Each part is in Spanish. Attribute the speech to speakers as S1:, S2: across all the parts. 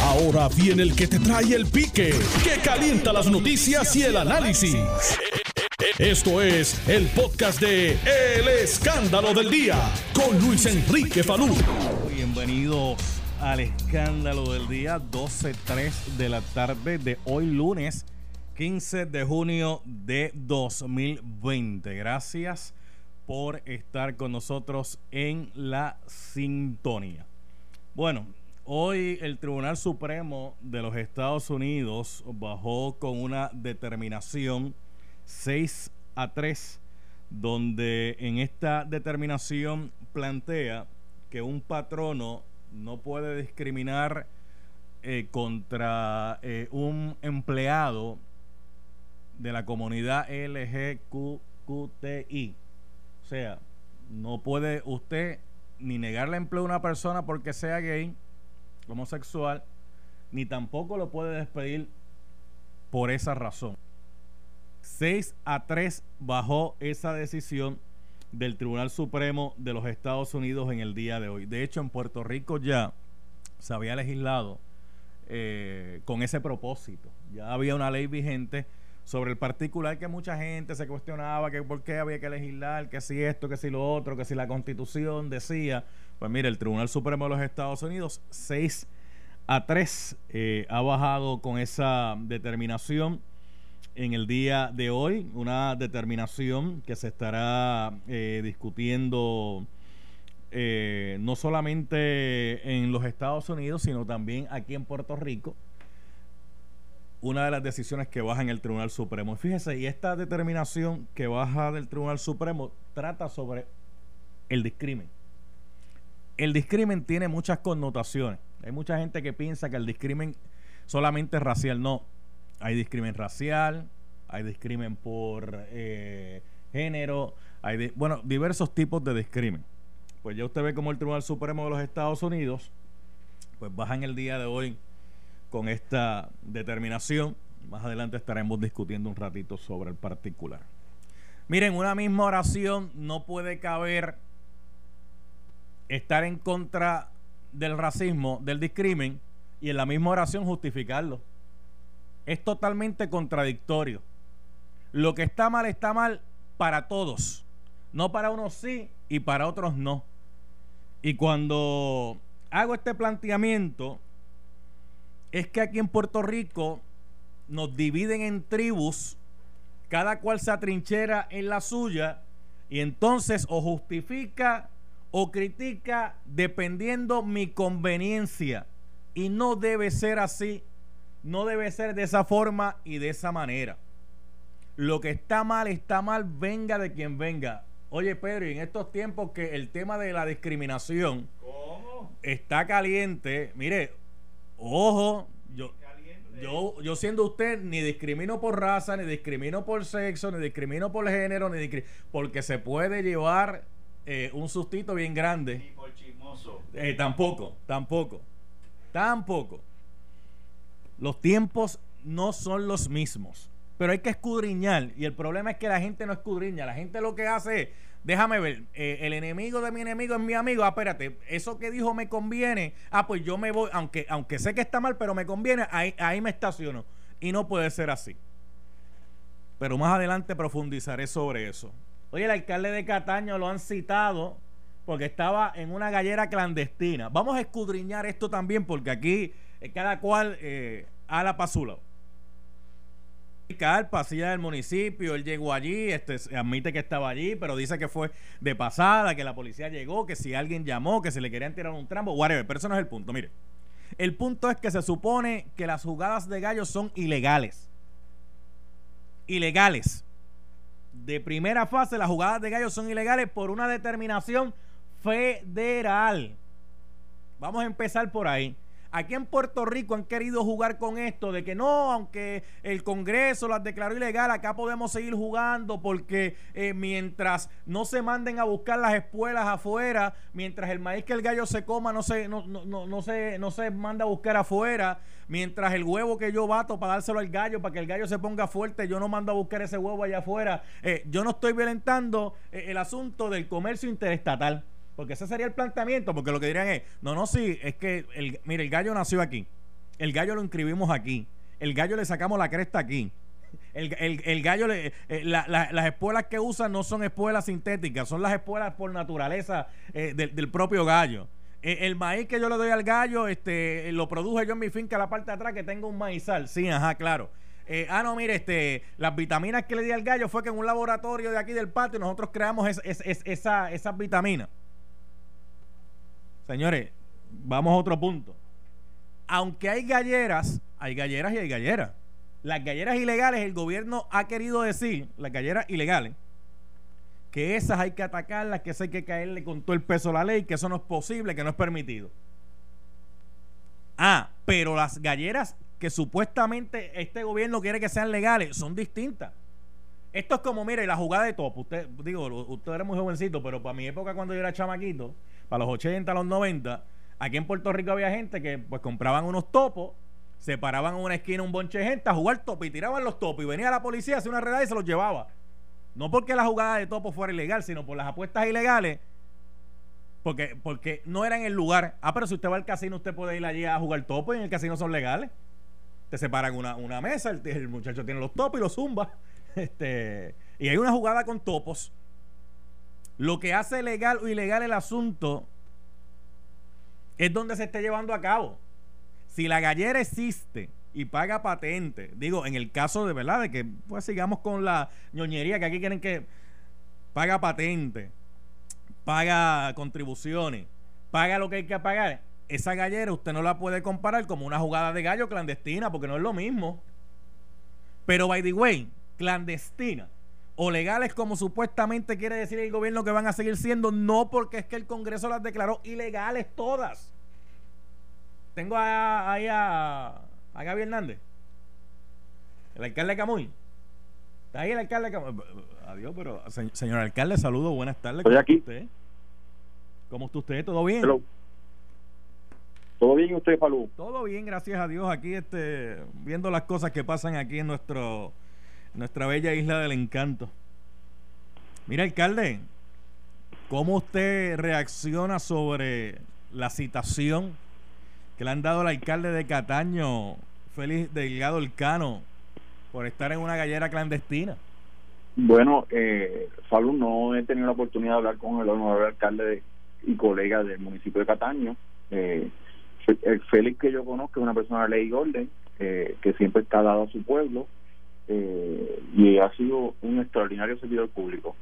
S1: Ahora viene el que te trae el pique, que calienta las noticias y el análisis. Esto es el podcast de El Escándalo del Día con Luis Enrique Falú.
S2: Bienvenidos al Escándalo del Día, 12.03 de la tarde de hoy lunes 15 de junio de 2020. Gracias por estar con nosotros en la sintonía. Bueno, hoy el Tribunal Supremo de los Estados Unidos bajó con una determinación 6 a 3, donde en esta determinación plantea que un patrono no puede discriminar eh, contra eh, un empleado de la comunidad LGQTI. O sea, no puede usted ni negarle empleo a una persona porque sea gay, homosexual, ni tampoco lo puede despedir por esa razón. 6 a 3 bajó esa decisión del Tribunal Supremo de los Estados Unidos en el día de hoy. De hecho, en Puerto Rico ya se había legislado eh, con ese propósito. Ya había una ley vigente sobre el particular que mucha gente se cuestionaba que por qué había que legislar, que si esto, que si lo otro, que si la constitución decía. Pues mire, el Tribunal Supremo de los Estados Unidos, 6 a 3, eh, ha bajado con esa determinación en el día de hoy, una determinación que se estará eh, discutiendo eh, no solamente en los Estados Unidos, sino también aquí en Puerto Rico una de las decisiones que baja en el Tribunal Supremo. Fíjese, y esta determinación que baja del Tribunal Supremo trata sobre el discrimen. El discrimen tiene muchas connotaciones. Hay mucha gente que piensa que el discrimen solamente es racial. No, hay discrimen racial, hay discrimen por eh, género, hay bueno, diversos tipos de discrimen. Pues ya usted ve como el Tribunal Supremo de los Estados Unidos, pues baja en el día de hoy con esta determinación. Más adelante estaremos discutiendo un ratito sobre el particular. Miren, una misma oración no puede caber estar en contra del racismo, del discrimen, y en la misma oración justificarlo. Es totalmente contradictorio. Lo que está mal está mal para todos. No para unos sí y para otros no. Y cuando hago este planteamiento, es que aquí en Puerto Rico nos dividen en tribus, cada cual se atrinchera en la suya y entonces o justifica o critica dependiendo mi conveniencia. Y no debe ser así, no debe ser de esa forma y de esa manera. Lo que está mal, está mal, venga de quien venga. Oye, Pedro, y en estos tiempos que el tema de la discriminación está caliente, mire, Ojo, yo, yo, yo siendo usted ni discrimino por raza, ni discrimino por sexo, ni discrimino por género, ni porque se puede llevar eh, un sustito bien grande. Ni por chismoso. Eh, tampoco, tampoco, tampoco. Los tiempos no son los mismos, pero hay que escudriñar y el problema es que la gente no escudriña, la gente lo que hace es déjame ver, eh, el enemigo de mi enemigo es mi amigo, ah, espérate, eso que dijo me conviene, ah, pues yo me voy, aunque, aunque sé que está mal, pero me conviene, ahí, ahí me estaciono. Y no puede ser así. Pero más adelante profundizaré sobre eso. Oye, el alcalde de Cataño lo han citado porque estaba en una gallera clandestina. Vamos a escudriñar esto también porque aquí eh, cada cual eh, a la pasula al pasillo del municipio, él llegó allí, este, admite que estaba allí, pero dice que fue de pasada, que la policía llegó, que si alguien llamó, que se le querían tirar un trampo, whatever, pero eso no es el punto, mire. El punto es que se supone que las jugadas de gallos son ilegales. Ilegales. De primera fase, las jugadas de gallos son ilegales por una determinación federal. Vamos a empezar por ahí. Aquí en Puerto Rico han querido jugar con esto de que no, aunque el Congreso las declaró ilegal, acá podemos seguir jugando porque eh, mientras no se manden a buscar las espuelas afuera, mientras el maíz que el gallo se coma no se, no, no, no, no se, no se manda a buscar afuera, mientras el huevo que yo bato para dárselo al gallo, para que el gallo se ponga fuerte, yo no mando a buscar ese huevo allá afuera. Eh, yo no estoy violentando eh, el asunto del comercio interestatal. Porque ese sería el planteamiento, porque lo que dirían es, no, no, sí, es que, el, mire, el gallo nació aquí, el gallo lo inscribimos aquí, el gallo le sacamos la cresta aquí. El, el, gallo, le, eh, las espuelas que usan no son espuelas sintéticas, son las espuelas por naturaleza eh, del, propio gallo. Eh, el maíz que yo le doy al gallo, este, lo produje yo en mi finca, la parte de atrás, que tengo un maizal. Sí, ajá, claro. ah, no, mire, este, las vitaminas que le di al gallo fue que en un laboratorio de aquí del patio nosotros creamos esa, esas vitaminas. Señores, vamos a otro punto. Aunque hay galleras, hay galleras y hay galleras. Las galleras ilegales, el gobierno ha querido decir, las galleras ilegales, que esas hay que atacarlas, que esas hay que caerle con todo el peso a la ley, que eso no es posible, que no es permitido. Ah, pero las galleras que supuestamente este gobierno quiere que sean legales son distintas. Esto es como, mire, la jugada de topo. Usted, digo, usted era muy jovencito, pero para mi época cuando yo era chamaquito, para los 80, los 90, aquí en Puerto Rico había gente que pues compraban unos topos se paraban en una esquina un bonche de gente a jugar topo y tiraban los topos y venía la policía, hacía una redada y se los llevaba. No porque la jugada de topo fuera ilegal, sino por las apuestas ilegales. Porque, porque no era en el lugar. Ah, pero si usted va al casino, usted puede ir allí a jugar topo y en el casino son legales. Te separan una, una mesa, el, muchacho tiene los topos y los zumba. Este, y hay una jugada con topos. Lo que hace legal o ilegal el asunto es donde se esté llevando a cabo. Si la gallera existe y paga patente, digo, en el caso de verdad, de que pues sigamos con la ñoñería que aquí quieren que paga patente, paga contribuciones, paga lo que hay que pagar, esa gallera usted no la puede comparar como una jugada de gallo clandestina, porque no es lo mismo. Pero, by the way, clandestina o legales como supuestamente quiere decir el gobierno que van a seguir siendo, no porque es que el Congreso las declaró ilegales todas. Tengo ahí a, a Gaby Hernández, el alcalde de Camuy. ¿Está ahí el alcalde de Camuy? Adiós, pero señor alcalde, saludo, buenas tardes.
S3: Estoy aquí.
S2: Usted? ¿Cómo está usted? ¿Todo bien?
S3: ¿Todo bien usted, Palú?
S2: Todo bien, gracias a Dios. Aquí este, viendo las cosas que pasan aquí en nuestro nuestra bella isla del encanto. Mira, alcalde, ¿cómo usted reacciona sobre la citación que le han dado al alcalde de Cataño, Félix Delgado Elcano, por estar en una gallera clandestina?
S3: Bueno, eh, Salud, no he tenido la oportunidad de hablar con el honorable alcalde y colega del municipio de Cataño. Eh, el Félix que yo conozco es una persona de ley y orden, eh, que siempre está dado a su pueblo eh, y ha sido un extraordinario servidor público.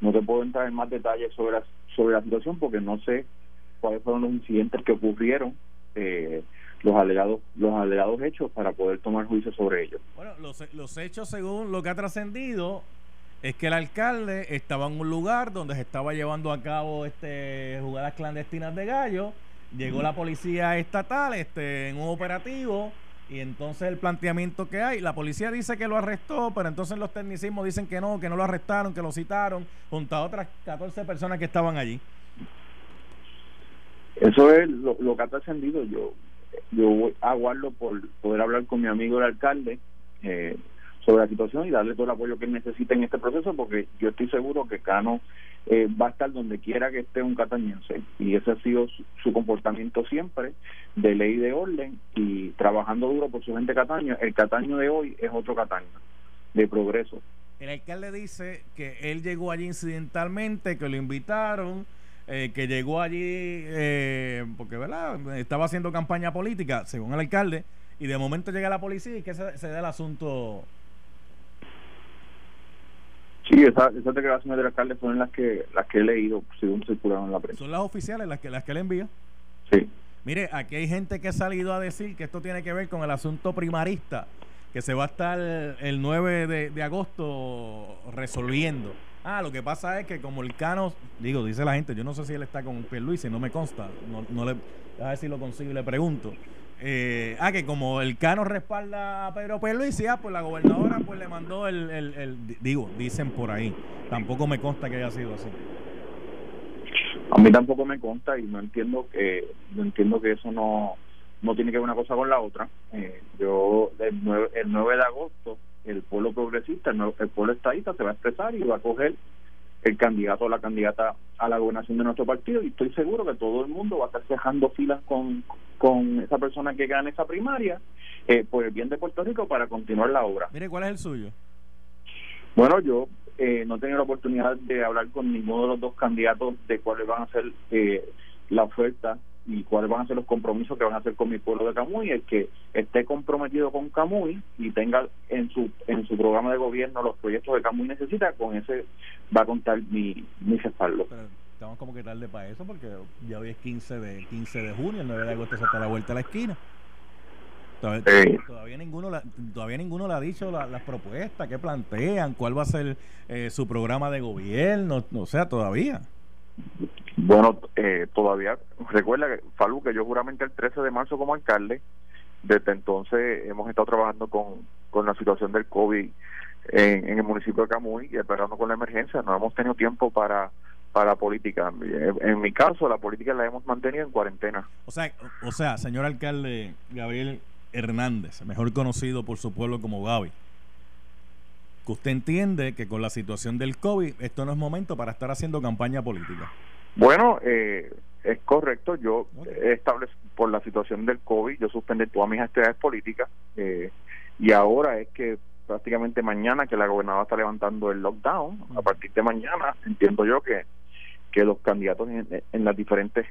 S3: No te puedo entrar en más detalles sobre la, sobre la situación porque no sé cuáles fueron los incidentes que ocurrieron eh, los alegados los alegados hechos para poder tomar juicio sobre ellos.
S2: Bueno, los, los hechos según lo que ha trascendido es que el alcalde estaba en un lugar donde se estaba llevando a cabo este jugadas clandestinas de gallo, llegó la policía estatal este en un operativo y entonces el planteamiento que hay, la policía dice que lo arrestó, pero entonces los tecnicismos dicen que no, que no lo arrestaron, que lo citaron, junto a otras 14 personas que estaban allí.
S3: Eso es lo, que ha trascendido. Yo, yo aguardo por poder hablar con mi amigo el alcalde eh, sobre la situación y darle todo el apoyo que él en este proceso, porque yo estoy seguro que Cano eh, va a estar donde quiera que esté un catañense. Y ese ha sido su, comportamiento siempre, de ley y de orden, y trabajando duro por su gente Cataño. El Cataño de hoy es otro Cataño, de progreso.
S2: El alcalde dice que él llegó allí incidentalmente, que lo invitaron eh, que llegó allí eh, porque verdad estaba haciendo campaña política según el alcalde y de momento llega la policía y que se, se da el asunto
S3: Sí, esas declaraciones del alcalde son las que las que he leído según circularon en la prensa.
S2: Son las oficiales las que las que le envía.
S3: Sí.
S2: Mire, aquí hay gente que ha salido a decir que esto tiene que ver con el asunto primarista que se va a estar el 9 de, de agosto resolviendo. Ah, lo que pasa es que como el Cano, digo, dice la gente, yo no sé si él está con Pierluisi, no me consta, no, no le, a ver si lo consigo y le pregunto. Eh, ah, que como el Cano respalda a Pedro Pierluisi, ah, pues la gobernadora pues le mandó el, el, digo, dicen por ahí, tampoco me consta que haya sido así.
S3: A mí tampoco me consta y no entiendo que no entiendo que eso no no tiene que ver una cosa con la otra. Eh, yo el 9, el de agosto el pueblo progresista, el, pueblo estadista se va a expresar y va a coger
S4: el candidato o la candidata a la gobernación de nuestro partido y estoy seguro que todo el mundo va a estar dejando filas con, con esa persona que gane esa primaria eh, por el bien de Puerto Rico para continuar la obra.
S2: Mire, ¿cuál es el suyo?
S4: Bueno, yo eh, no he tenido la oportunidad de hablar con ninguno de los dos candidatos de cuáles van a ser eh, la oferta y cuáles van a ser los compromisos que van a hacer con mi pueblo de Camuy, el que esté comprometido con Camuy y tenga en su en su programa de gobierno los proyectos que Camuy necesita, con ese va a contar mi, mi respaldo.
S2: Pero estamos como que tarde para eso porque ya hoy es 15 de 15 de junio, el 9 de agosto se está a la vuelta a la esquina. Todavía,
S4: Eh.
S2: todavía ninguno la- todavía ninguno le ha dicho la- las propuestas que plantean, cuál va a ser eh, su programa de gobierno, o sea, todavía.
S4: Bueno, eh, todavía, recuerda, que, Falú, que yo juramente el 13 de marzo como alcalde, desde entonces hemos estado trabajando con, con la situación del COVID en, en el municipio de Camuy y esperando con la emergencia. No hemos tenido tiempo para para política. En mi caso, la política la hemos mantenido en cuarentena.
S2: O sea, o sea, señor alcalde Gabriel Hernández, mejor conocido por su pueblo como Gaby, que usted entiende que con la situación del COVID esto no es momento para estar haciendo campaña política.
S4: Bueno, eh, es correcto. Yo establecido, por la situación del COVID, yo suspendí todas mis actividades políticas eh, y ahora es que prácticamente mañana que la gobernadora está levantando el lockdown, a partir de mañana entiendo yo que, que los candidatos en, en las diferentes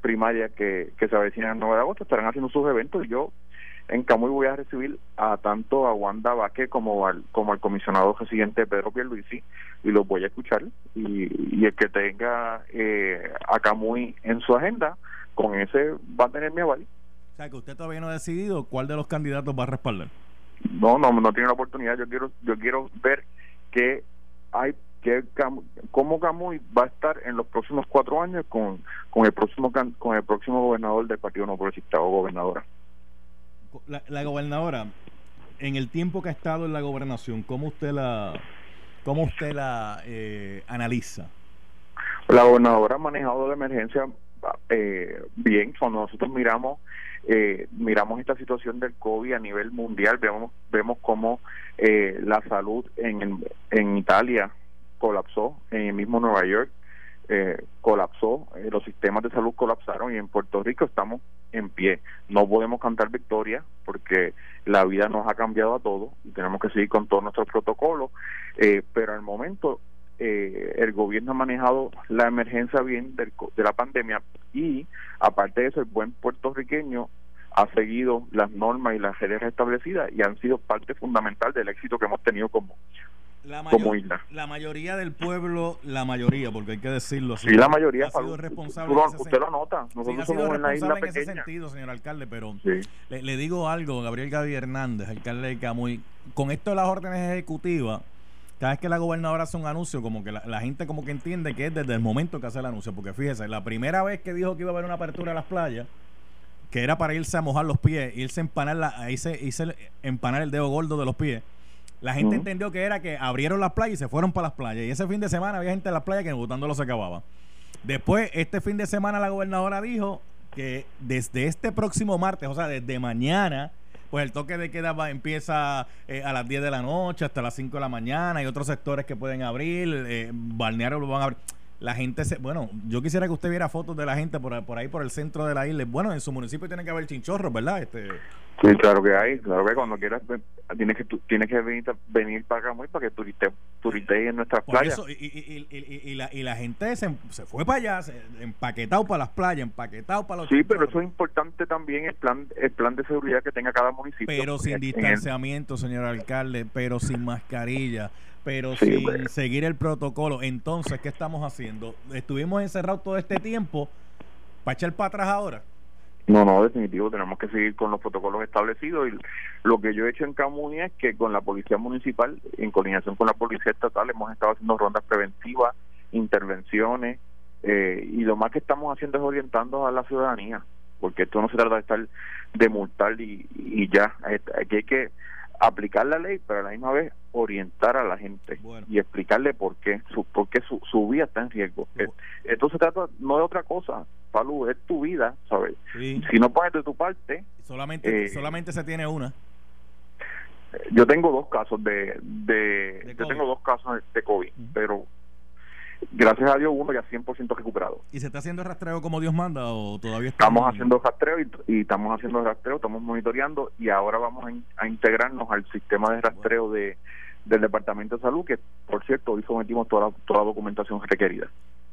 S4: primarias que, que se avecinan el 9 de agosto estarán haciendo sus eventos y yo en Camuy voy a recibir a tanto a Wanda Vázquez como al como al comisionado residente Pedro Pierluisi y los voy a escuchar y, y el que tenga eh, a Camuy en su agenda con ese va a tener mi aval.
S2: O sea, que usted todavía no ha decidido cuál de los candidatos va a respaldar.
S4: no no no tiene la oportunidad. Yo quiero yo quiero ver que hay que cómo Camuy va a estar en los próximos cuatro años con con el próximo con el próximo gobernador del partido no progresista o gobernadora
S2: La, la gobernadora, en el tiempo que ha estado en la gobernación, ¿cómo usted la, cómo usted la eh, analiza?
S4: La gobernadora ha manejado la emergencia eh, bien. Cuando nosotros miramos eh, miramos esta situación del COVID a nivel mundial, vemos vemos cómo eh, la salud en, en Italia colapsó, en el mismo Nueva York eh, colapsó, eh, los sistemas de salud colapsaron y en Puerto Rico estamos en pie. No podemos cantar victoria porque la vida nos ha cambiado a todos y tenemos que seguir con todos nuestros protocolos, eh, pero al momento eh, el gobierno ha manejado la emergencia bien del de la pandemia y aparte de eso el buen puertorriqueño ha seguido las normas y las reglas establecidas y han sido parte fundamental del éxito que hemos tenido como
S2: La,
S4: Como isla.
S2: la mayoría del pueblo, la mayoría, porque hay que decirlo así.
S4: Sí, la mayoría,
S2: ha sido responsable.
S4: tú
S2: en ese
S4: usted lo nota,
S2: Sí,
S4: nosotros
S2: ha sido
S4: somos una isla
S2: responsable en ese
S4: pequeña.
S2: sentido, señor alcalde, pero
S4: Sí.
S2: le, le digo algo, Gabriel Gaby Hernández, alcalde de Camuy, con esto de las órdenes ejecutivas, cada vez que la gobernadora hace un anuncio, como que la, la gente como que entiende que es desde el momento que hace el anuncio, porque fíjese, la primera vez que dijo que iba a haber una apertura de las playas, que era para irse a mojar los pies, irse a empanar, la, irse, irse empanar el dedo gordo de los pies, la gente entendió que era que abrieron las playas y se fueron para las playas. Y ese fin de semana había gente en las playas que votándolo se acababa. Después, este fin de semana la gobernadora dijo que desde este próximo martes, o sea, desde mañana, pues el toque de queda va- empieza eh, a las 10 de la noche hasta las 5 de la mañana. Hay otros sectores que pueden abrir, eh, balnearios lo van a abrir. La gente se. Bueno, yo quisiera que usted viera fotos de la gente por, por ahí, por el centro de la isla. Bueno, en su municipio tiene que haber chinchorros, ¿verdad? Este,
S4: Sí, claro que hay, claro que cuando quieras tienes que tienes que venir, venir para acá muy para que turiste turiste en nuestras
S2: Por
S4: playas.
S2: eso, y, y- y- y- la, y la gente se, se fue para allá, se- empaquetado para las playas, empaquetado para los
S4: Sí, pero eso es importante también el plan el plan de seguridad que tenga cada municipio.
S2: pero sin
S4: el-
S2: distanciamiento, señor alcalde, pero sin mascarilla, pero
S4: Sí,
S2: sin
S4: bueno.
S2: seguir el protocolo. Entonces, ¿qué estamos haciendo? Estuvimos encerrados todo este tiempo para echar para atrás ahora.
S4: No, no, definitivo, tenemos que seguir con los protocolos establecidos y lo que yo he hecho en Camuy es que con la policía municipal, en coordinación con la policía estatal, hemos estado haciendo rondas preventivas, intervenciones eh, y lo más que estamos haciendo es orientando a la ciudadanía, porque esto no se trata de estar de multar y, y ya, Eh, aquí hay que aplicar la ley, pero a la misma vez orientar a la gente
S2: Bueno.
S4: y explicarle por qué su, por qué su, su vida está en riesgo.
S2: Bueno.
S4: Se trata no de otra cosa, Palu, es tu vida, ¿sabes?
S2: Sí.
S4: si no pones de tu parte,
S2: Solamente,
S4: Eh,
S2: solamente se tiene una.
S4: yo tengo dos casos de, de,
S2: De
S4: yo tengo dos casos de COVID, pero gracias a Dios uno ya 100% recuperado.
S2: ¿Y se está haciendo el rastreo como Dios manda o todavía
S4: estamos haciendo rastreo y, estamos haciendo rastreo, estamos monitoreando y ahora vamos a, integrarnos al sistema de rastreo de del Departamento de Salud, que por cierto hoy sometimos toda la, toda la documentación requerida.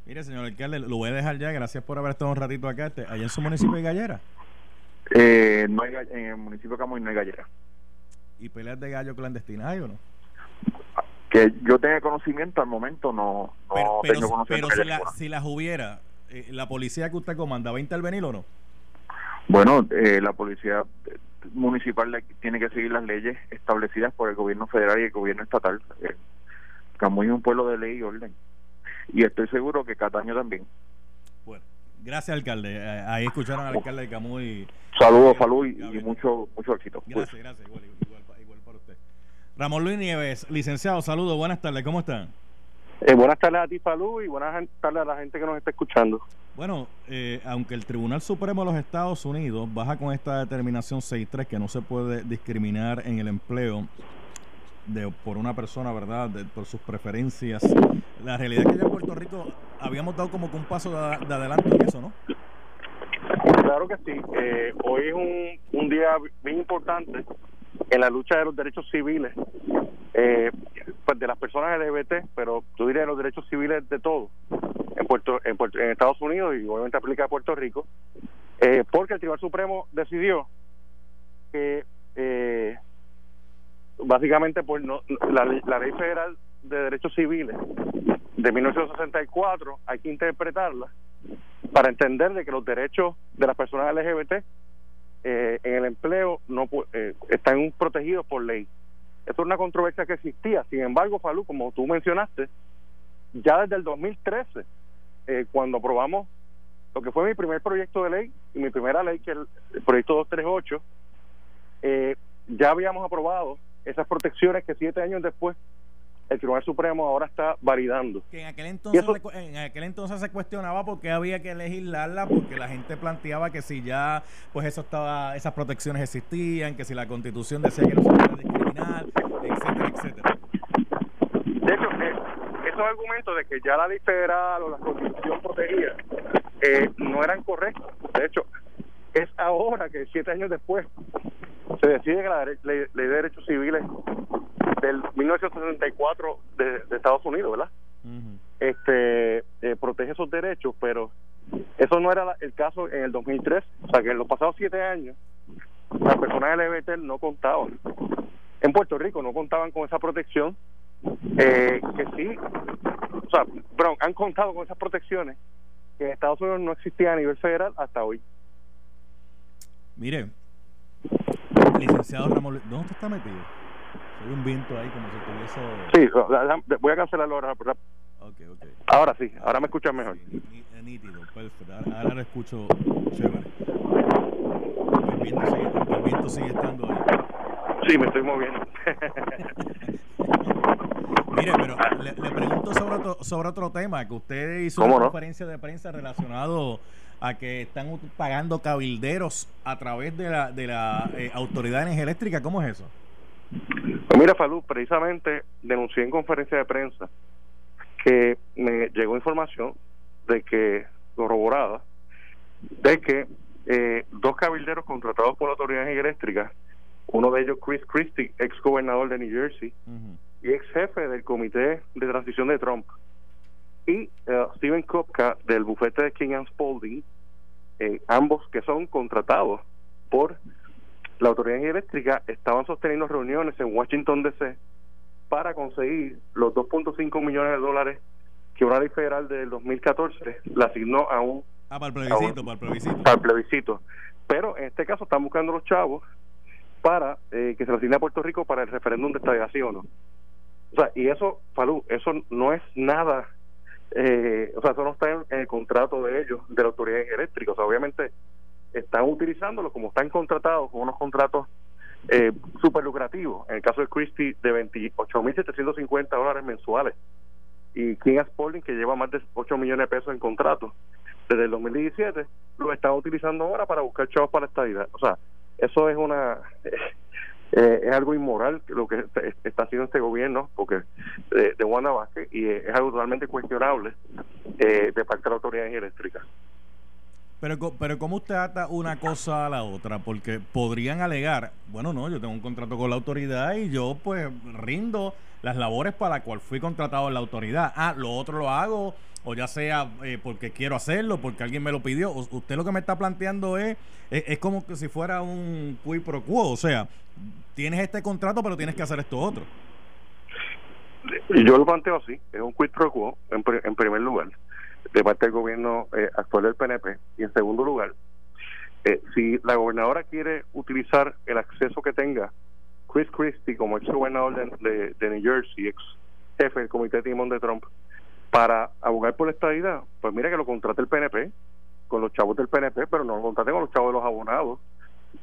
S2: Mire, señor alcalde, lo voy a dejar ya, gracias por haber estado un ratito acá. Este, ¿Allá en su municipio de Gallera?
S4: Eh, no hay, en el municipio de Camuy no hay gallera.
S2: ¿Y peleas de gallo clandestinas hay o no?
S4: Que yo tenga conocimiento al momento no,
S2: no pero, tengo conocimiento. Pero si, las hubiera, eh, ¿la policía que usted comanda va a intervenir o no?
S4: Bueno, eh, la policía municipal tiene que seguir las leyes establecidas por el gobierno federal y el gobierno estatal. Eh, Camuy es un pueblo de ley y orden. Y estoy seguro que Cataño también.
S2: Bueno, gracias, alcalde. Eh, ahí escucharon al alcalde de Camuy.
S4: Saludos, Falú, y, mucho, mucho éxito.
S2: Gracias, gracias. Igual. Ramón Luis Nieves, licenciado, saludos, buenas tardes, ¿cómo están?
S5: Eh, buenas tardes a ti, Falú, y buenas tardes a la gente que nos está escuchando.
S2: Bueno, eh, aunque el Tribunal Supremo de los Estados Unidos baja con esta determinación 6.3 que no se puede discriminar en el empleo de, por una persona, ¿verdad? por sus preferencias. La realidad es que ya en Puerto Rico habíamos dado como que un paso de, de adelante en eso, ¿no?
S5: Claro que sí. Eh, hoy es un, un día bien importante en la lucha de los derechos civiles eh, pues de las personas LGBT, pero yo diría los derechos civiles de todos en Puerto, en, Puerto, en Estados Unidos y obviamente aplica a Puerto Rico, eh, porque el Tribunal Supremo decidió que eh, básicamente pues no, la, la ley federal de derechos civiles de 1964 hay que interpretarla para entender de que los derechos de las personas LGBT eh, en el empleo no eh, están protegidos por ley. Esto es una controversia que existía. Sin embargo, Falú, como tú mencionaste, ya desde el 2013, eh, cuando aprobamos lo que fue mi primer proyecto de ley y mi primera ley, que es el, proyecto 238, eh, ya habíamos aprobado esas protecciones que siete años después el Tribunal Supremo ahora está validando.
S2: Que en aquel entonces, en aquel entonces se cuestionaba por qué había que legislarla, porque la gente planteaba que si ya pues eso estaba, esas protecciones existían, que si la Constitución decía que no se podía discriminar, etcétera, etcétera.
S5: De hecho, eh, esos argumentos de que ya la ley federal o la Constitución protegía eh, no eran correctos. De hecho, es ahora que siete años después se decide que la ley, ley de derechos civiles del 1964 de, de Estados Unidos, ¿verdad? Este eh, protege esos derechos, pero eso no era el caso en el 2003, o sea que en los pasados siete años las personas LGBT no contaban. En Puerto Rico no contaban con esa protección, eh, que sí, o sea, pero han contado con esas protecciones que en Estados Unidos no existían a nivel federal hasta hoy.
S2: Mire, licenciado Ramón, ¿dónde está metido? Hay un viento ahí como si
S5: tuviese... Sí, voy a cancelarlo ahora.
S2: Okay, okay.
S5: Ahora sí, ahora me escuchas mejor.
S2: Sí, nítido, perfecto. Ahora, lo escucho chévere. El viento, sigue, el viento sigue estando ahí.
S5: Sí, me estoy moviendo.
S2: Mire, pero le, pregunto sobre otro, sobre otro tema, que usted hizo una conferencia de prensa relacionado a que están pagando cabilderos a través de la, de la eh, Autoridad de Energía Eléctrica. ¿Cómo es eso?
S5: Pues mira, Falú, precisamente denuncié en conferencia de prensa que me llegó información de que, corroborada, de que eh, dos cabilderos contratados por la Autoridad Eléctrica, uno de ellos Chris Christie, ex gobernador de New Jersey y ex jefe del Comité de Transición de Trump, y uh, Steven Kopka del bufete de King and Spalding, eh, ambos que son contratados por la Autoridad Eléctrica estaban sosteniendo reuniones en Washington DC para conseguir los 2.5 millones de dólares que una ley federal del 2014 le asignó a un
S2: ah, para el plebiscito, para el plebiscito.
S5: Para el plebiscito. Pero en este caso están buscando los chavos para eh, que se le asigne a Puerto Rico para el referéndum de estadiación. ¿no? O sea, y eso, Falú, eso no es nada, eh, o sea, eso no está en, el contrato de ellos, de la autoridad eléctrica. O sea, obviamente están utilizándolo como están contratados con unos contratos eh, súper lucrativos. En el caso de Christie, de 28.750 dólares mensuales. Y King Spalding, que lleva más de 8 millones de pesos en contratos desde el 2017, lo están utilizando ahora para buscar chavos para la estadidad. O sea, eso es una. Eh, es algo inmoral lo que está haciendo este gobierno porque de, de Wanda Vázquez y es algo totalmente cuestionable de parte de la autoridad eléctrica.
S2: Pero, pero ¿cómo usted ata una cosa a la otra? Porque podrían alegar, bueno, no, yo tengo un contrato con la autoridad y yo pues rindo las labores para las cuales fui contratado en la autoridad. Ah, lo otro lo hago, o ya sea eh, porque quiero hacerlo, porque alguien me lo pidió. usted lo que me está planteando es, es, como que si fuera un quid pro quo, o sea, tienes este contrato pero tienes que hacer esto otro.
S5: Yo lo planteo así, es un quid pro quo en, en primer lugar de parte del gobierno eh, actual del PNP. Y en segundo lugar, eh, si la gobernadora quiere utilizar el acceso que tenga Chris Christie como ex gobernador de, de, New Jersey, ex jefe del comité de timón de Trump, para abogar por la estadidad, pues mira que lo contrate el PNP con los chavos del PNP, pero no lo contrate con los chavos de los abonados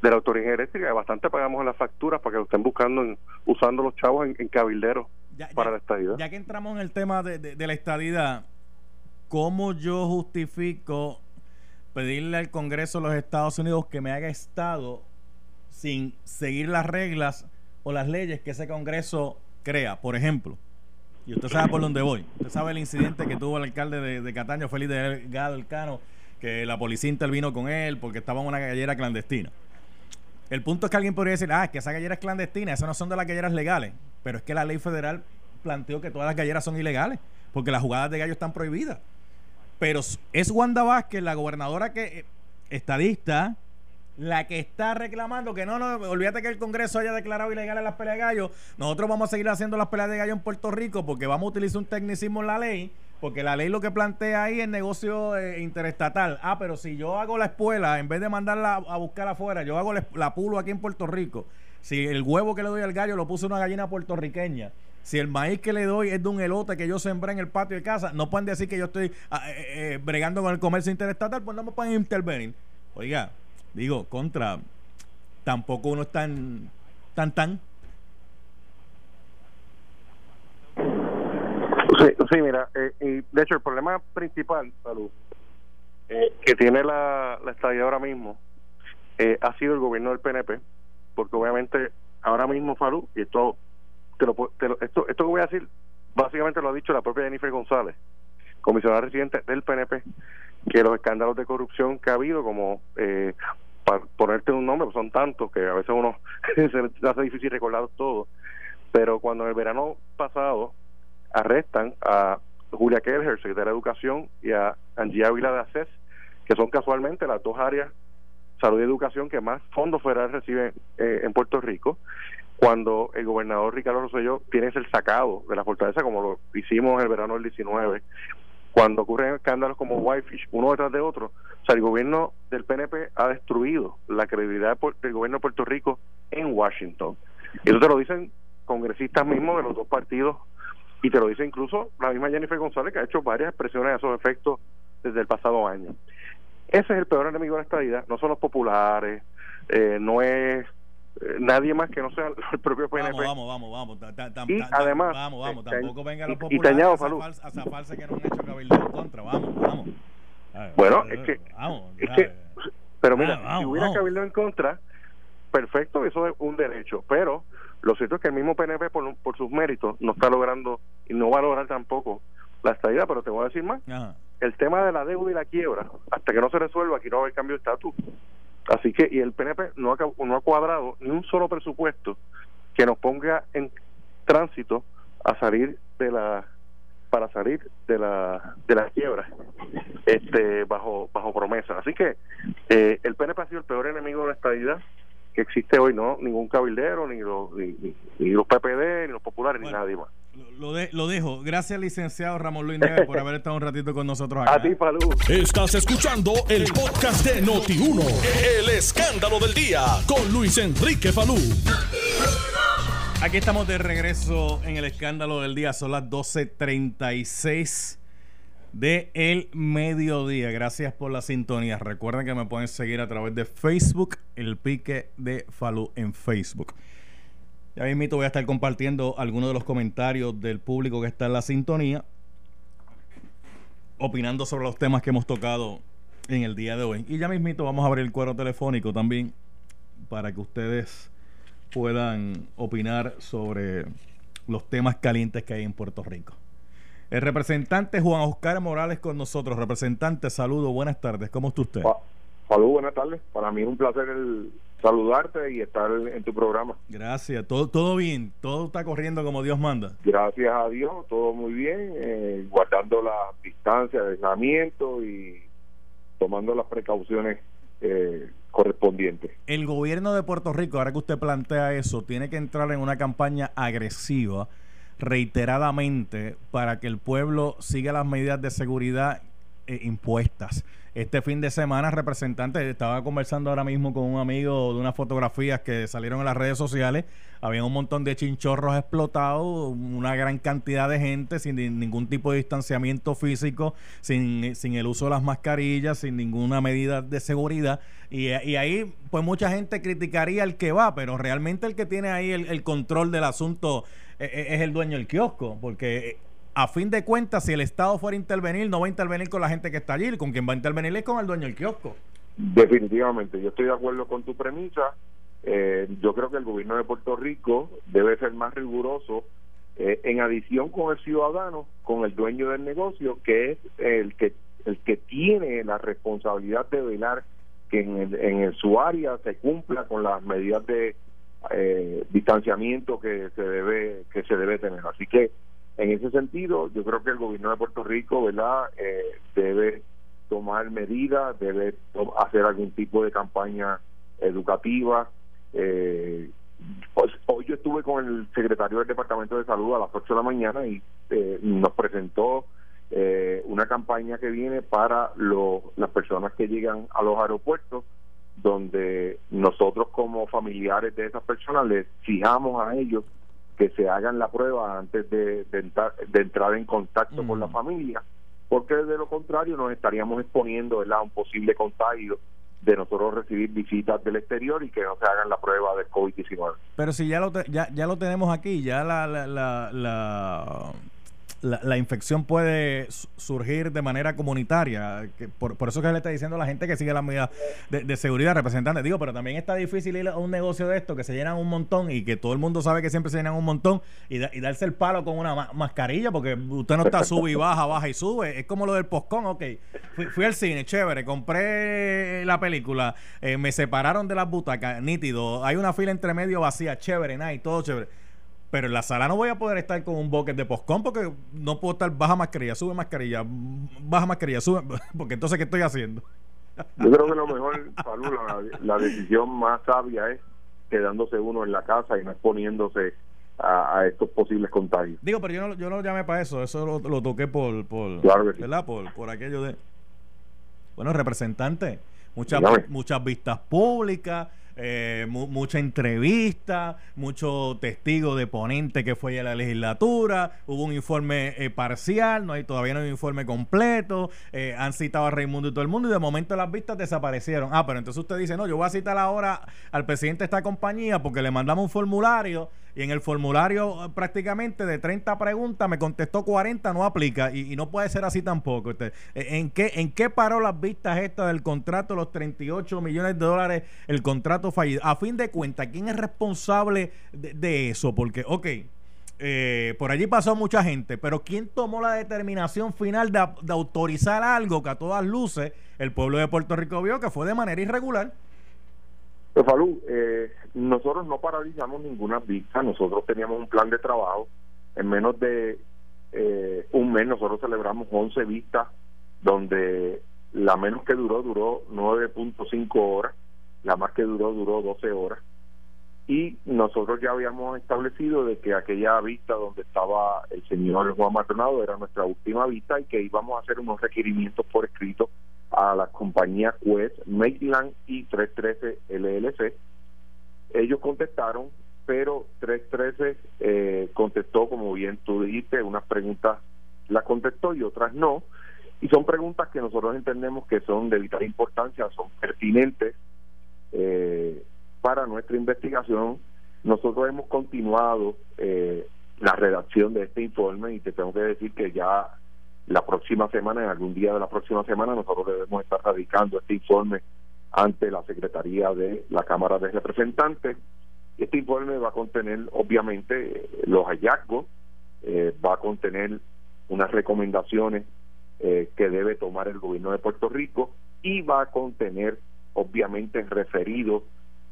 S5: de la autoridad eléctrica, bastante pagamos en las facturas para que lo estén buscando, usando los chavos en, cabilderos para la estadidad.
S2: Ya que entramos en el tema de, de la estadidad, ¿cómo yo justifico pedirle al Congreso de los Estados Unidos que me haga Estado sin seguir las reglas o las leyes que ese Congreso crea? Por ejemplo, y usted sabe por dónde voy. Usted sabe el incidente que tuvo el alcalde de, de Cataño, Félix Delgado Cano, que la policía intervino con él porque estaba en una gallera clandestina. El punto es que alguien podría decir, ah, es que esa gallera es clandestina, esas no son de las galleras legales. Pero es que la ley federal planteó que todas las galleras son ilegales, porque las jugadas de gallo están prohibidas. Pero es Wanda Vázquez, la gobernadora que eh, estadista, la que está reclamando que no, no, olvídate que el Congreso haya declarado ilegales las peleas de gallo. Nosotros vamos a seguir haciendo las peleas de gallo en Puerto Rico porque vamos a utilizar un tecnicismo en la ley. Porque la ley lo que plantea ahí es negocio eh, interestatal. Ah, pero si yo hago la espuela, en vez de mandarla a buscar afuera, yo hago la, la pulo aquí en Puerto Rico. Si el huevo que le doy al gallo lo puse una gallina puertorriqueña si el maíz que le doy es de un elote que yo sembré en el patio de casa, no pueden decir que yo estoy ah, eh, eh, bregando con el comercio interestatal, pues no me pueden intervenir. Oiga, digo, contra, tampoco uno es tan, tan, tan.
S5: Sí, mira, eh, y de hecho el problema principal, salud, que tiene la, la estadía ahora mismo ha sido el gobierno del PNP, porque obviamente ahora mismo, Falú, y esto esto, esto que voy a decir, básicamente lo ha dicho la propia Jennifer González, comisionada residente del PNP, que los escándalos de corrupción que ha habido, como eh, para ponerte un nombre, pues son tantos que a veces uno se hace difícil recordar todo, pero cuando en el verano pasado arrestan a Julia Kelher, secretaria de Educación, y a Angie Ávila de ACES, que son casualmente las dos áreas salud y educación que más fondos federales reciben eh, en Puerto Rico cuando el gobernador Ricardo Rosselló tiene el sacado de la fortaleza como lo hicimos el verano del 19 cuando ocurren escándalos como Whitefish uno detrás de otro o sea el gobierno del PNP ha destruido la credibilidad del gobierno de Puerto Rico en Washington. Y eso te lo dicen congresistas mismos de los dos partidos y te lo dice incluso la misma Jennifer González que ha hecho varias expresiones a esos efectos desde el pasado año. Ese es el peor enemigo de la estadía no son los populares eh, no es nadie más que no sea el propio PNP.
S2: Vamos, vamos, vamos, vamos.
S5: y además,
S2: vamos, vamos, tampoco venga los populares a zafarse que no han hecho cabildo en contra. Vamos, vamos.
S5: bueno, es que, vamos, es que pero mira, si hubiera cabildo en contra, perfecto, eso es un derecho, pero lo cierto es que el mismo PNP por, por sus méritos no está logrando y no va a lograr tampoco la estadía, pero te voy a decir más. El tema de la deuda y la quiebra, hasta que no se resuelva, aquí no va a haber cambio de estatus. Así que, y el PNP no ha, no ha cuadrado ni un solo presupuesto que nos ponga en tránsito a salir de la para salir de la de la quiebra este bajo bajo promesa. Así que eh, el PNP ha sido el peor enemigo de la estabilidad que existe hoy no ningún cabildero ni los ni, los PPD ni los populares ni nadie más
S2: lo, de, lo dejo. Gracias, licenciado Ramón Luis Neves, por haber estado un ratito con nosotros acá.
S5: A ti, Palú.
S1: Estás escuchando el podcast de Noti1. El escándalo del día con Luis Enrique Falú.
S2: Aquí estamos de regreso en el escándalo del día. Son las 12.36 de el mediodía. Gracias por la sintonía. Recuerden que me pueden seguir a través de Facebook, el pique de Falú en Facebook. Ya mismo voy a estar compartiendo algunos de los comentarios del público que está en la sintonía, opinando sobre los temas que hemos tocado en el día de hoy. Y ya mismito vamos a abrir el cuero telefónico también para que ustedes puedan opinar sobre los temas calientes que hay en Puerto Rico. El representante Juan Oscar Morales con nosotros. Representante, saludo, buenas tardes. ¿Cómo está usted?
S6: Saludos, buenas tardes. Para mí es un placer el saludarte y estar en tu programa.
S2: Gracias. Todo, todo bien. Todo está corriendo como Dios manda.
S6: Gracias a Dios, todo muy bien. Eh, guardando la distancia de aislamiento y tomando las precauciones eh, correspondientes.
S2: El gobierno de Puerto Rico, ahora que usted plantea eso, tiene que entrar en una campaña agresiva reiteradamente para que el pueblo siga las medidas de seguridad eh, impuestas. Este fin de semana, representante, estaba conversando ahora mismo con un amigo de unas fotografías que salieron en las redes sociales. Había un montón de chinchorros explotados, una gran cantidad de gente sin ningún tipo de distanciamiento físico, sin, sin el uso de las mascarillas, sin ninguna medida de seguridad. Y, y ahí, pues mucha gente criticaría el que va, pero realmente el que tiene ahí el, control del asunto eh, eh, es el dueño del kiosco, porque a fin de cuentas, si el Estado fuera a intervenir, no va a intervenir con la gente que está allí, con quien va a intervenir es con el dueño del kiosco.
S6: Definitivamente, yo estoy de acuerdo con tu premisa. Eh, yo creo que el gobierno de Puerto Rico debe ser más riguroso en adición con el ciudadano, con el dueño del negocio, que es el que el que tiene la responsabilidad de velar que en, el, en su área se cumpla con las medidas de eh, distanciamiento que se debe que se debe tener así que en ese sentido yo creo que el gobierno de Puerto Rico verdad eh, debe tomar medidas debe hacer algún tipo de campaña educativa. Eh, pues, hoy yo estuve con el secretario del departamento de salud a las 8 de la mañana y eh, nos presentó una campaña que viene para las personas que llegan a los aeropuertos donde nosotros como familiares de esas personas les fijamos a ellos que se hagan la prueba antes de, entrar, en contacto con la mm. familia, porque de lo contrario nos estaríamos exponiendo a un posible contagio de nosotros recibir visitas del exterior y que no se hagan la prueba del COVID-19.
S2: Pero si ya lo, ya, ya lo tenemos aquí, ya la, la, la la, infección puede surgir de manera comunitaria. Que por, eso que le está diciendo a la gente que sigue las medidas de, seguridad, representante. Digo, pero también está difícil ir a un negocio de esto que se llenan un montón y que todo el mundo sabe que siempre se llenan un montón y, darse el palo con una mascarilla porque usted no está sube y baja, baja y sube. Es como lo del postcón, ok. Fui, al cine, chévere, compré la película, eh, me separaron de las butacas, nítido. Hay una fila entre medio vacía, chévere, nice, todo chévere pero en la sala no voy a poder estar con un bucket de postcón porque no puedo estar baja mascarilla, sube mascarilla, baja mascarilla, sube. Porque entonces, ¿qué estoy haciendo?
S6: Yo creo que lo mejor, Salud, la, decisión más sabia es quedándose uno en la casa y no exponiéndose a, estos posibles contagios.
S2: Digo, pero yo no, yo no lo llamé para eso, eso lo, toqué por, por, ¿verdad? Por, por aquello de. Bueno, representante, muchas, muchas vistas públicas eh, mucha entrevista, mucho testigo de ponente que fue a la legislatura, hubo un informe eh, parcial, no hay todavía no hay un informe completo, eh, han citado a Raimundo y todo el mundo y de momento las vistas desaparecieron. Ah, pero entonces usted dice, no, yo voy a citar ahora al presidente de esta compañía porque le mandamos un formulario y en el formulario eh, prácticamente de 30 preguntas me contestó 40, no aplica y, no puede ser así tampoco. Usted. Eh, ¿En qué, ¿En qué paró las vistas estas del contrato, los 38 millones de dólares, el contrato fallido? A fin de cuentas, ¿quién es responsable de, eso? Porque, ok, eh, por allí pasó mucha gente, pero ¿quién tomó la determinación final de autorizar algo que a todas luces el pueblo de Puerto Rico vio que fue de manera irregular?
S6: Pues, Falú, eh, nosotros no paralizamos ninguna vista, nosotros teníamos un plan de trabajo. En menos de eh, un mes nosotros celebramos 11 vistas, donde la menos que duró duró 9.5 horas, la más que duró duró 12 horas. Y nosotros ya habíamos establecido de que aquella vista donde estaba el señor Juan Maldonado era nuestra última vista y que íbamos a hacer unos requerimientos por escrito a la compañía Quest, Maitland y 313 LLC. Ellos contestaron, pero 313 eh, contestó, como bien tú dijiste, unas preguntas las contestó y otras no. Y son preguntas que nosotros entendemos que son de vital importancia, son pertinentes eh, para nuestra investigación. Nosotros hemos continuado eh, la redacción de este informe y te tengo que decir que ya la próxima semana, en algún día de la próxima semana, nosotros debemos estar radicando este informe ante la Secretaría de la Cámara de Representantes. Este informe va a contener, obviamente, los hallazgos, eh, va a contener unas recomendaciones eh, que debe tomar el gobierno de Puerto Rico y va a contener, obviamente, referidos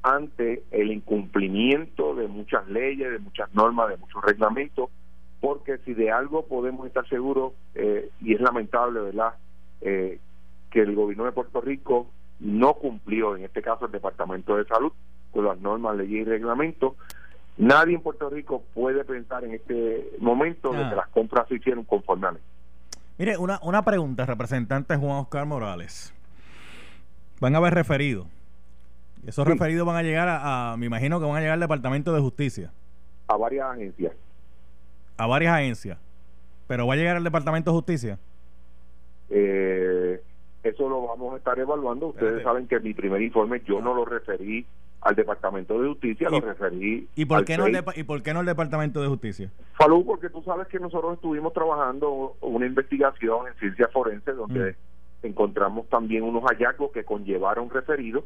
S6: ante el incumplimiento de muchas leyes, de muchas normas, de muchos reglamentos, porque si de algo podemos estar seguros, eh, y es lamentable, ¿verdad?, eh, que el gobierno de Puerto Rico no cumplió, en este caso el Departamento de Salud, con las normas, leyes y reglamentos. Nadie en Puerto Rico puede pensar en este momento de
S2: Ah.
S6: que las compras se hicieron conforme a ley.
S2: Mire, una, una pregunta, representante Juan Oscar Morales. Van a haber referidos. Esos
S6: Sí.
S2: referidos van a llegar a, a- me imagino que van a llegar al Departamento de Justicia,
S6: A varias agencias.
S2: A varias agencias. Pero va a llegar al Departamento de Justicia.
S6: Eh, eso lo vamos a estar evaluando. Ustedes
S2: Espérate.
S6: saben que mi primer informe yo no lo referí al Departamento de Justicia,
S2: ¿Y-
S6: lo referí
S2: ¿Y por, qué no el ¿Y por qué no el Departamento de Justicia?
S6: Falú, porque tú sabes que nosotros estuvimos trabajando una investigación en ciencia forense donde encontramos también unos hallazgos que conllevaron referidos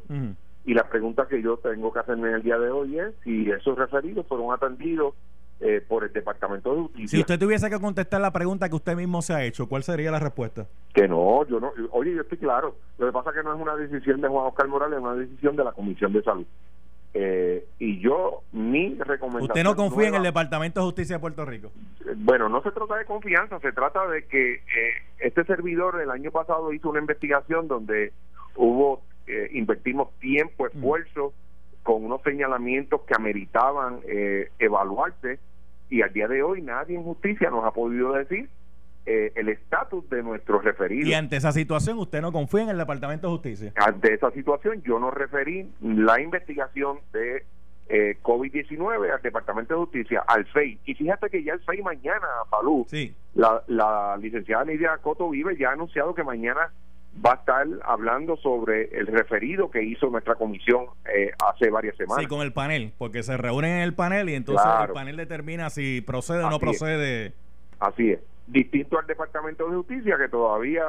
S6: y la pregunta que yo tengo que hacerme en el día de hoy es si esos referidos fueron atendidos eh, por el Departamento de Justicia.
S2: Si usted tuviese que contestar la pregunta que usted mismo se ha hecho, ¿cuál sería la respuesta?
S6: Que no, yo no, oye, yo estoy claro. Lo que pasa es que no es una decisión de Juan Oscar Morales, es una decisión de la Comisión de Salud. Eh, y yo, mi recomendación.
S2: ¿Usted no confía en el Departamento de Justicia de Puerto Rico?
S6: Bueno, no se trata de confianza, se trata de que eh, este servidor el año pasado hizo una investigación donde hubo, eh, invertimos tiempo, esfuerzo, con unos señalamientos que ameritaban eh, evaluarse y al día de hoy nadie en justicia nos ha podido decir eh, el estatus de nuestros referidos.
S2: Y ante esa situación, ¿usted no confía en el Departamento de Justicia?
S6: Ante esa situación, yo no referí la investigación de eh, COVID-19 al Departamento de Justicia, al FEI. Y fíjate que ya el FEI mañana, Palú,
S2: Sí.
S6: la, la licenciada Nidia Coto Vive ya ha anunciado que mañana va a estar hablando sobre el referido que hizo nuestra comisión eh, hace varias semanas.
S2: Sí, con el panel, porque se reúnen en el panel y entonces
S6: Claro.
S2: el panel determina si procede o no
S6: es.
S2: procede.
S6: Así es. Distinto al Departamento de Justicia, que todavía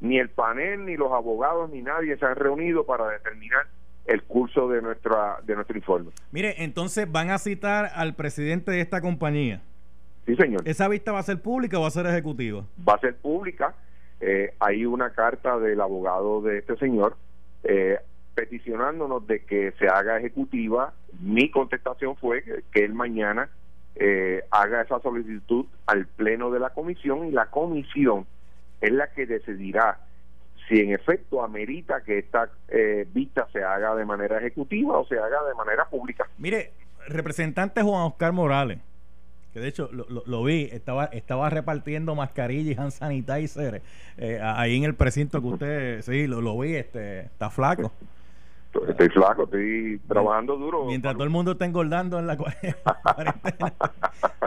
S6: ni el panel, ni los abogados, ni nadie se han reunido para determinar el curso de nuestra de nuestro informe.
S2: Mire, entonces van a citar al presidente de esta compañía.
S6: Sí, señor.
S2: ¿Esa vista va a ser pública o va a ser ejecutiva?
S6: va a ser pública. Eh, hay una carta del abogado de este señor eh, peticionándonos de que se haga ejecutiva. Mi contestación fue que, que él mañana eh, haga esa solicitud al pleno de la comisión y la comisión es la que decidirá si en efecto amerita que esta eh, vista se haga de manera ejecutiva o se haga de manera pública.
S2: Mire, representante Juan Oscar Morales, de hecho lo, lo- lo vi, estaba, estaba repartiendo mascarillas y hand sanitizer eh, ahí en el precinto que usted, sí, lo, lo vi, este, está flaco.
S6: Estoy flaco, estoy trabajando duro.
S2: Mientras todo el mundo está engordando en la cua- cuarentena.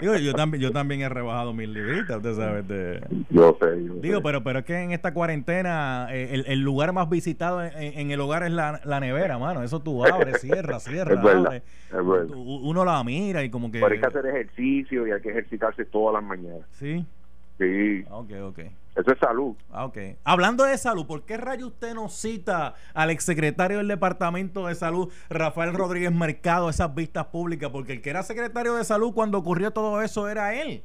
S2: Digo, yo también, yo también he rebajado mil libritas, usted sabe. de-
S6: Yo sé. yo
S2: Digo,
S6: sé.
S2: pero, pero es que en esta cuarentena eh, el, el lugar más visitado en, en el hogar es la, la nevera, mano. Eso tú abres, cierras, cierras,
S6: Es verdad,
S2: abres.
S6: es verdad.
S2: U- Uno la mira y como que...
S6: Pero hay que hacer ejercicio y hay que ejercitarse todas las mañanas.
S2: Sí,
S6: Sí,
S2: ok, ok.
S6: Eso es salud.
S2: Ah, ok. Hablando de salud, ¿por qué rayo usted no cita al exsecretario del Departamento de Salud, Rafael Rodríguez Mercado, esas vistas públicas? Porque el que era secretario de Salud cuando ocurrió todo eso era él.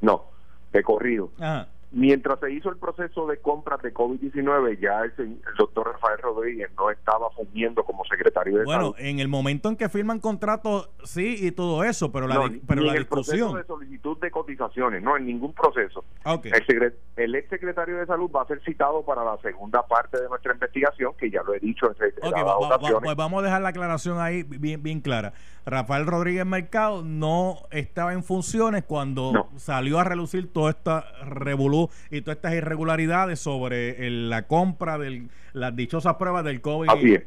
S6: No, he corrido.
S2: Ajá.
S6: Mientras se hizo el proceso de compras de COVID-19, ya el, el doctor Rafael Rodríguez no estaba fungiendo como secretario de
S2: Bueno,
S6: salud.
S2: en el momento en que firman contratos, sí, y todo eso, pero la,
S6: No,
S2: di- pero
S6: ni
S2: la
S6: en el proceso de solicitud de cotizaciones, no, en ningún proceso.
S2: Ah, ok.
S6: El, el ex secretario de salud va a ser citado para la segunda parte de nuestra investigación, que ya lo he dicho en
S2: Ok,
S6: reiteradas
S2: va- va- va-
S6: ocasiones.
S2: pues vamos a dejar la aclaración ahí bien, bien clara. Rafael Rodríguez Mercado no estaba en funciones cuando
S6: No.
S2: salió a relucir toda esta y todas estas irregularidades sobre el- la compra de las dichosas pruebas del COVID.
S6: Así es.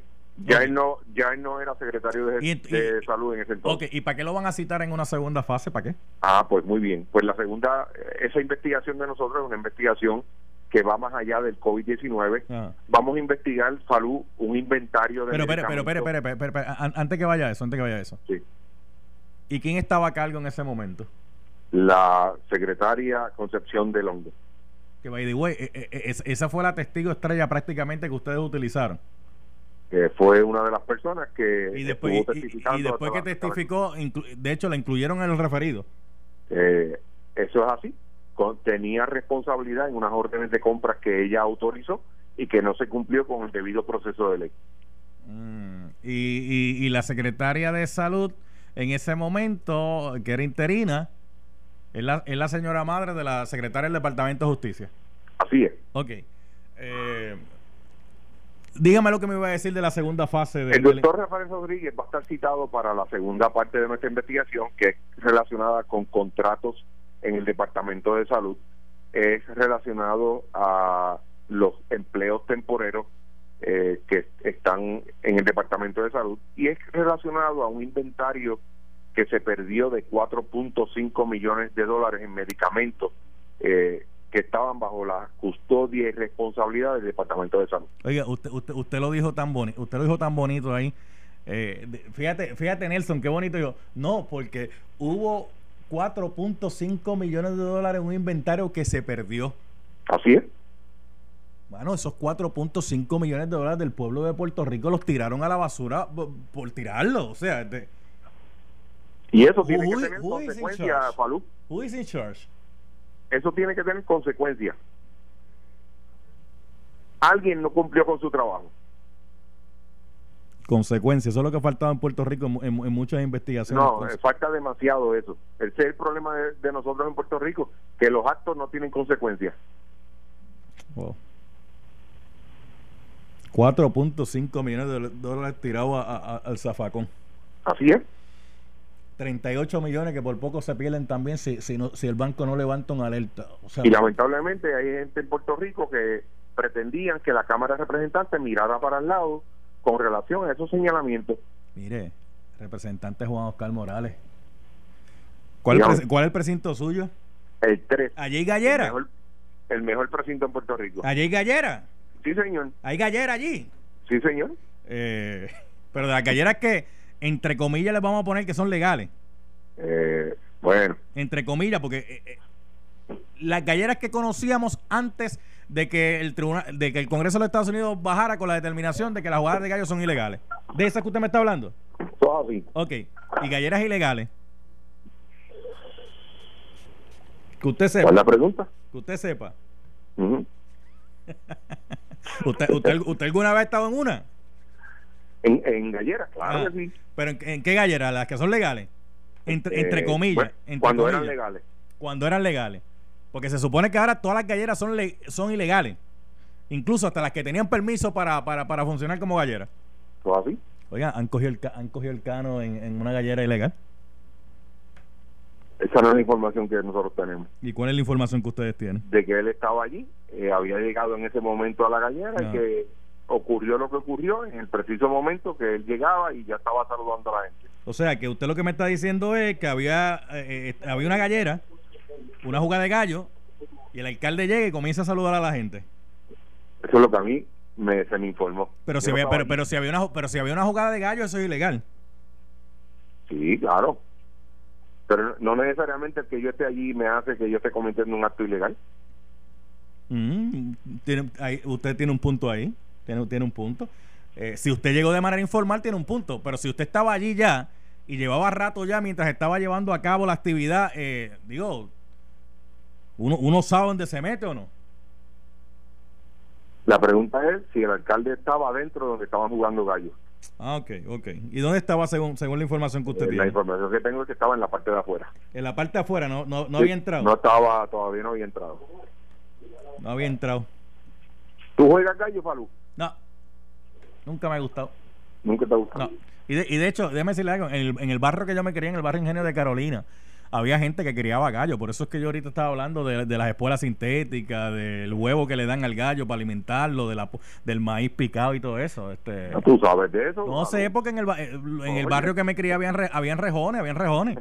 S6: Ya él no ya él no era secretario de,
S2: Y-
S6: de
S2: y-
S6: salud en ese entonces.
S2: Ok, ¿y para qué lo van a citar en una segunda fase? ¿Para qué?
S6: Ah, pues muy bien. Pues la segunda, esa investigación de nosotros es una investigación que va más allá del COVID-19.
S2: Ajá.
S6: Vamos a investigar, Falú, un inventario de
S2: Pero, pero, pero, pero, pero, pero, pero, pero, an- antes que vaya eso, antes que vaya eso.
S6: Sí.
S2: ¿Y quién estaba a cargo en ese momento?
S6: La secretaria Concepción de Longo.
S2: Que by the way, eh, eh, eh, esa fue la testigo estrella prácticamente que ustedes utilizaron.
S6: que fue una de las personas que
S2: y después, y- y- después que testificó, de hecho la incluyeron en el referido.
S6: Eh, eso es así. Con- tenía responsabilidad en unas órdenes de compras que ella autorizó y que no se cumplió con el debido proceso de ley.
S2: Mm, Y, y, y la secretaria de salud en ese momento, que era interina, es la, es la señora madre de la secretaria del Departamento de Justicia.
S6: Así es.
S2: Ok. Eh, dígame lo que me iba a decir de la segunda fase de,
S6: El doctor Rafael Rodríguez va a estar citado para la segunda parte de nuestra investigación, que es relacionada con contratos en el Departamento de Salud. Es relacionado a los empleos temporeros eh, que están en el Departamento de Salud y es relacionado a un inventario que se perdió de 4.5 millones de dólares en medicamentos eh, que estaban bajo la custodia y responsabilidad del Departamento de Salud.
S2: Oiga, usted, usted, usted lo dijo tan bonito, usted lo dijo tan bonito ahí. Eh, fíjate, fíjate Nelson, qué bonito yo. No, porque hubo 4.5 millones de dólares en un inventario que se perdió.
S6: Así es.
S2: Bueno, esos 4.5 millones de dólares del pueblo de Puerto Rico los tiraron a la basura por, por tirarlo. O sea, de,
S6: Y eso tiene
S2: Who-
S6: que tener consecuencias? Falú.
S2: who is in charge?
S6: Eso tiene que tener consecuencias. Alguien no cumplió con su trabajo.
S2: Consecuencias, eso es lo que faltaba en Puerto Rico en, mu- en mu- en muchas investigaciones.
S6: No, eh, falta demasiado eso. Ese es el problema de, de nosotros en Puerto Rico, que los actos no tienen consecuencias.
S2: Wow. 4.5 millones de dólares tirados al zafacón.
S6: Así es.
S2: 38 millones que por poco se pierden también si, si, no, si el banco no levanta una alerta. O sea,
S6: Y lamentablemente hay gente en Puerto Rico que pretendían que la Cámara de Representantes mirara para el lado con relación a esos señalamientos.
S2: mire, representante Juan Oscar Morales. ¿Cuál,
S6: Digamos.
S2: ¿Cuál es el precinto suyo?
S6: El 3.
S2: Allí
S6: El
S2: gallera.
S6: mejor, el mejor precinto en Puerto Rico.
S2: Allí gallera.
S6: Sí, señor.
S2: Hay gallera allí.
S6: Sí, señor.
S2: Eh, pero de las galleras que, entre comillas, les vamos a poner que son legales.
S6: Eh, bueno,
S2: Entre comillas, porque eh, eh, las galleras que conocíamos antes de que el tribunal, de que el Congreso de los Estados Unidos bajara con la determinación de que las jugadas de gallos son ilegales. ¿De esas que usted me está hablando?
S6: así.
S2: Ok. Y galleras ilegales. Que usted
S6: ¿Cuál
S2: sepa.
S6: es la pregunta?
S2: Que usted sepa. ¿Usted, usted, usted alguna vez ha estado en una?
S6: En, en Gallera, claro
S2: Ah,
S6: que sí.
S2: ¿Pero en, en qué galleras? ¿Las que son legales? Entre, entre
S6: Eh,
S2: comillas.
S6: bueno,
S2: entre
S6: cuando eran legales.
S2: Cuando eran legales. Porque se supone que ahora todas las galleras son, le- son ilegales. Incluso hasta las que tenían permiso para, para, para funcionar como gallera.
S6: Todo así.
S2: Oigan, han cogido el, han cogido el cano en, en una gallera ilegal.
S6: Esa no es la información que nosotros tenemos.
S2: ¿Y cuál es la información que ustedes tienen?
S6: De que él estaba allí, eh, había llegado en ese momento a la gallera
S2: Ah.
S6: y que ocurrió lo que ocurrió en el preciso momento que él llegaba y ya estaba saludando a la gente.
S2: O sea, que usted lo que me está diciendo es que había, eh, eh, había una gallera, una jugada de gallo, y el alcalde llega y comienza a saludar a la gente.
S6: Eso es lo que a mí me, se me informó.
S2: Pero si, había, pero, pero, si había una, pero si había una jugada de gallo, eso es ilegal.
S6: Sí, claro. Pero no necesariamente el que yo esté allí me hace que yo esté cometiendo un acto ilegal.
S2: Mm, tiene- ahí- usted tiene un punto ahí. Tiene, tiene un punto. Eh, si usted llegó de manera informal, tiene un punto. Pero si usted estaba allí ya y llevaba rato ya mientras estaba llevando a cabo la actividad, eh, digo, uno, uno sabe dónde se mete o no.
S6: La pregunta es si el alcalde estaba adentro donde estaban jugando gallos.
S2: Ah, ok, ok. ¿Y dónde estaba según, según la información que usted
S6: Eh, la
S2: tiene?
S6: información que tengo es que estaba en la parte de afuera.
S2: En la parte de afuera, no, no, no
S6: Sí,
S2: había entrado.
S6: No estaba, todavía no había entrado.
S2: No había entrado.
S6: ¿Tú juegas gallo, Falú?
S2: No, nunca me ha gustado.
S6: Nunca te ha gustado.
S2: No. Y de, y de hecho, déjeme decirle algo, en el, en el barrio que yo me crié, en el barrio Ingenio de Carolina, había gente que criaba gallo. Por eso es que yo ahorita estaba hablando de, de las espuelas sintéticas, del huevo que le dan al gallo para alimentarlo, de la, del maíz picado y todo eso. Este,
S6: Ah, ¿Tú sabes de eso?
S2: no
S6: Falú?
S2: sé, porque en el, eh, en el barrio que me crié habían, re- habían rejones, habían rejones.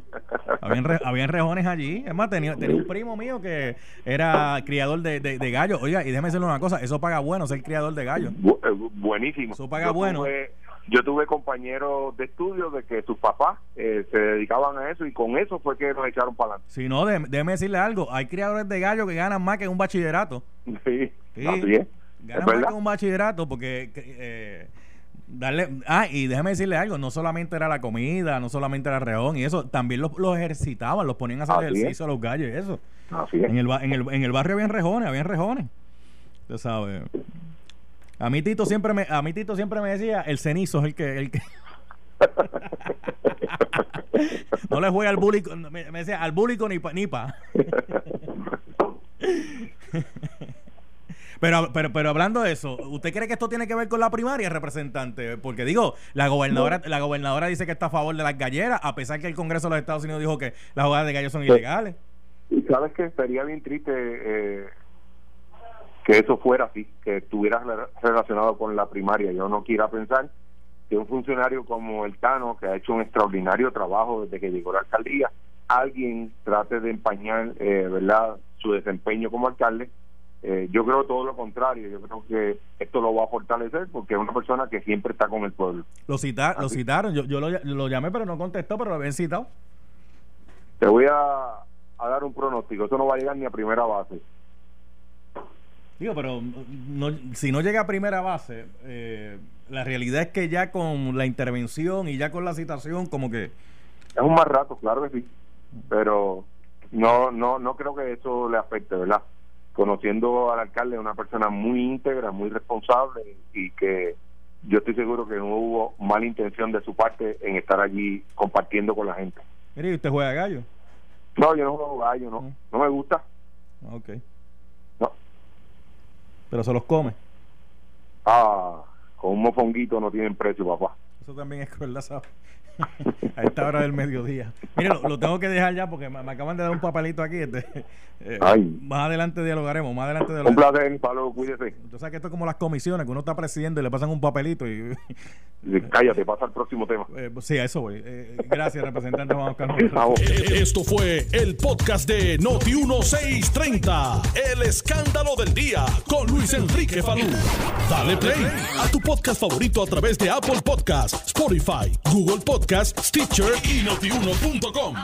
S2: Habían, re- habían rejones allí. Es más, tenía, tenía un primo mío que era criador de, de, de gallo. Oiga, y déjeme decirle una cosa, eso paga bueno ser criador de gallo.
S6: Bu- eh, buenísimo.
S2: Eso paga
S6: Yo
S2: bueno.
S6: tuve- yo tuve compañeros de estudio de que sus papás eh, se dedicaban a eso y con eso fue que nos echaron para adelante.
S2: Si no, déjeme decirle algo. Hay criadores de gallo que ganan más que un bachillerato.
S6: Sí,
S2: Sí.
S6: así es.
S2: Ganan
S6: Es
S2: más que un bachillerato porque que, eh, Darle, ah, y déjame decirle algo, no solamente era la comida, no solamente era reón y eso, también los, los ejercitaban, los ponían a hacer
S6: Así es.
S2: ejercicio a los gallos y eso.
S6: Así es.
S2: En el, en, el, en el barrio habían rejones, habían rejones. Usted sabe. A mí Tito siempre me, a mí Tito siempre me decía, el cenizo es el que, el que no le juega al bully, me, me decía, al bully con nipa, nipa. Pero, pero, pero hablando de eso, ¿usted cree que esto tiene que ver con la primaria, representante? Porque digo, la gobernadora, la gobernadora dice que está a favor de las galleras, a pesar que el Congreso de los Estados Unidos dijo que las jugadas de gallos son ilegales.
S6: Y sabes que sería bien triste eh, que eso fuera así, que estuviera rela- relacionado con la primaria. Yo no quiera pensar que un funcionario como el Tano, que ha hecho un extraordinario trabajo desde que llegó a la alcaldía, alguien trate de empañar, eh, ¿verdad?, su desempeño como alcalde. Eh, yo creo todo lo contrario. Yo creo que esto lo va a fortalecer porque es una persona que siempre está con el pueblo.
S2: Lo, cita, lo citaron, yo, yo lo, lo llamé, pero no contestó, pero lo habían citado.
S6: Te voy a, a dar un pronóstico. Eso no va a llegar ni a primera base.
S2: Digo, pero no, si no llega a primera base, eh, la realidad es que ya con la intervención y ya con la citación, como que
S6: Es un más rato, claro que sí, pero no no no creo que eso le afecte, ¿verdad? Conociendo al alcalde, es una persona muy íntegra, muy responsable y que yo estoy seguro que no hubo mala intención de su parte en estar allí compartiendo con la gente.
S2: Mire, ¿y usted juega gallo?
S6: No, yo no juego gallo, no, no me gusta,
S2: Ok. Pero se los come.
S6: Ah, con un mofonguito no tienen precio, papá.
S2: Eso también es crueldad, ¿sabes? a esta hora del mediodía. Mire, lo, lo tengo que dejar ya porque me, me acaban de dar un papelito aquí. este, eh,
S6: Ay.
S2: Más adelante dialogaremos, más adelante
S6: Un
S2: dialogaremos.
S6: placer, Pablo, cuídese.
S2: Tú sabes que esto es como las comisiones, que uno está presidiendo y le pasan un papelito y...
S6: Cállate, pasa al próximo tema.
S2: eh, sí, a eso voy. Eh, gracias, representante Juan.
S6: Vamos.
S1: Esto fue el podcast de Noti 1630. El escándalo del día con Luis Enrique Falú. Dale play a tu podcast favorito a través de Apple Podcasts, Spotify, Google Podcasts, Stitcher y notiuno.com.